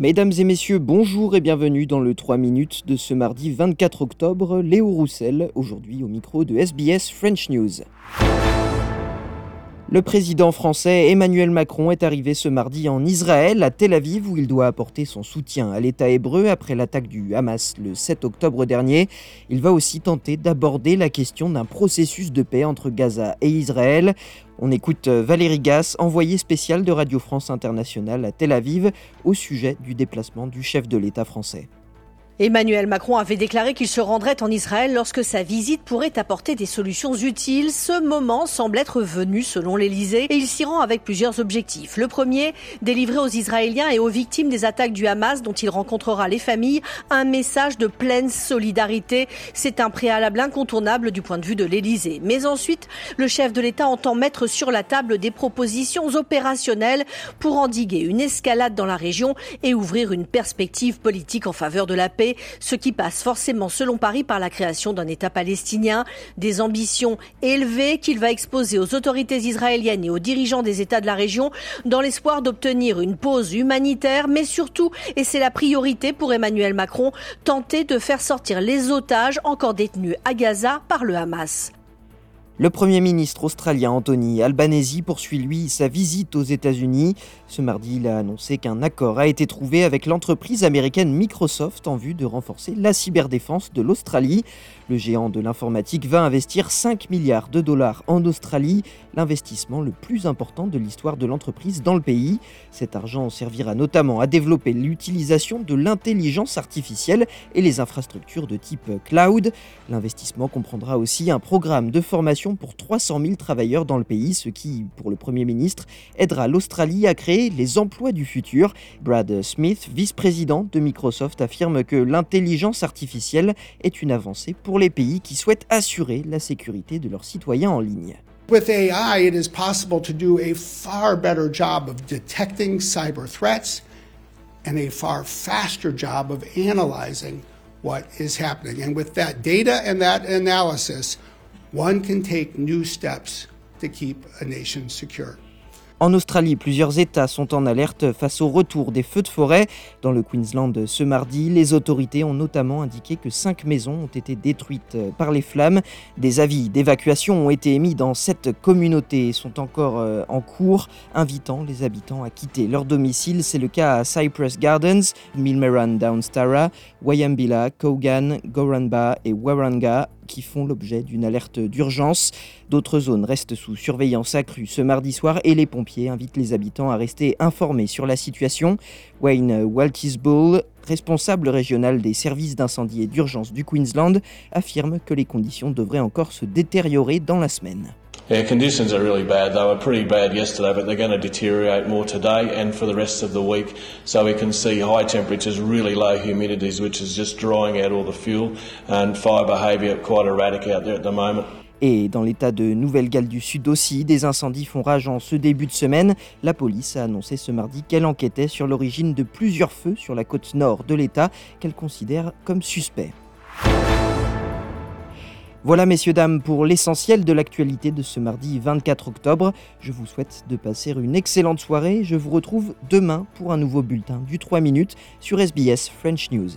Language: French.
Mesdames et messieurs, bonjour et bienvenue dans le 3 minutes de ce mardi 24 octobre. Léo Roussel, aujourd'hui au micro de SBS French News. Le président français Emmanuel Macron est arrivé ce mardi en Israël, à Tel Aviv, où il doit apporter son soutien à l'État hébreu après l'attaque du Hamas le 7 octobre dernier. Il va aussi tenter d'aborder la question d'un processus de paix entre Gaza et Israël. On écoute Valérie Gass, envoyée spéciale de Radio France Internationale à Tel Aviv, au sujet du déplacement du chef de l'État français. Emmanuel Macron avait déclaré qu'il se rendrait en Israël lorsque sa visite pourrait apporter des solutions utiles. Ce moment semble être venu selon l'Elysée et il s'y rend avec plusieurs objectifs. Le premier, délivrer aux Israéliens et aux victimes des attaques du Hamas dont il rencontrera les familles un message de pleine solidarité. C'est un préalable incontournable du point de vue de l'Elysée. Mais ensuite, le chef de l'État entend mettre sur la table des propositions opérationnelles pour endiguer une escalade dans la région et ouvrir une perspective politique en faveur de la paix ce qui passe forcément selon Paris par la création d'un État palestinien, des ambitions élevées qu'il va exposer aux autorités israéliennes et aux dirigeants des États de la région dans l'espoir d'obtenir une pause humanitaire, mais surtout, et c'est la priorité pour Emmanuel Macron, tenter de faire sortir les otages encore détenus à Gaza par le Hamas. Le Premier ministre australien Anthony Albanese poursuit lui sa visite aux États-Unis. Ce mardi, il a annoncé qu'un accord a été trouvé avec l'entreprise américaine Microsoft en vue de renforcer la cyberdéfense de l'Australie. Le géant de l'informatique va investir 5 milliards de dollars en Australie, l'investissement le plus important de l'histoire de l'entreprise dans le pays. Cet argent servira notamment à développer l'utilisation de l'intelligence artificielle et les infrastructures de type cloud. L'investissement comprendra aussi un programme de formation pour 300 000 travailleurs dans le pays, ce qui, pour le Premier ministre, aidera l'Australie à créer les emplois du futur. Brad Smith, vice-président de Microsoft, affirme que l'intelligence artificielle est une avancée pour les pays qui souhaitent assurer la sécurité de leurs citoyens en ligne. With AI, it is possible to do a far better job of detecting cyber threats and a far faster job of analyzing what is happening. And with that data and that analysis, one can take new steps to keep a nation secure. En Australie, plusieurs États sont en alerte face au retour des feux de forêt. Dans le Queensland ce mardi, les autorités ont notamment indiqué que cinq maisons ont été détruites par les flammes. Des avis d'évacuation ont été émis dans cette communauté et sont encore euh, en cours, invitant les habitants à quitter leur domicile. C'est le cas à Cypress Gardens, Milmeran Downstara, Wayambila, Kogan, Goranba et Waranga qui font l'objet d'une alerte d'urgence. D'autres zones restent sous surveillance accrue ce mardi soir et les pompiers invitent les habitants à rester informés sur la situation. Wayne Waltisbull, responsable régional des services d'incendie et d'urgence du Queensland, affirme que les conditions devraient encore se détériorer dans la semaine. Yeah, conditions are really bad. They were pretty bad yesterday, but they're going to deteriorate more today and for the rest of the week. So we can see high temperatures, really low humidities, which is just drying out all the fuel, and fire behaviour quite erratic out there at the moment. Et dans l'état de Nouvelle-Galles du Sud aussi, des incendies font rage en ce début de semaine. La police a annoncé ce mardi qu'elle enquêtait sur l'origine de plusieurs feux sur la côte nord de l'État qu'elle considère comme suspects. Voilà messieurs dames pour l'essentiel de l'actualité de ce mardi 24 octobre. Je vous souhaite de passer une excellente soirée. Je vous retrouve demain pour un nouveau bulletin du 3 minutes sur SBS French News.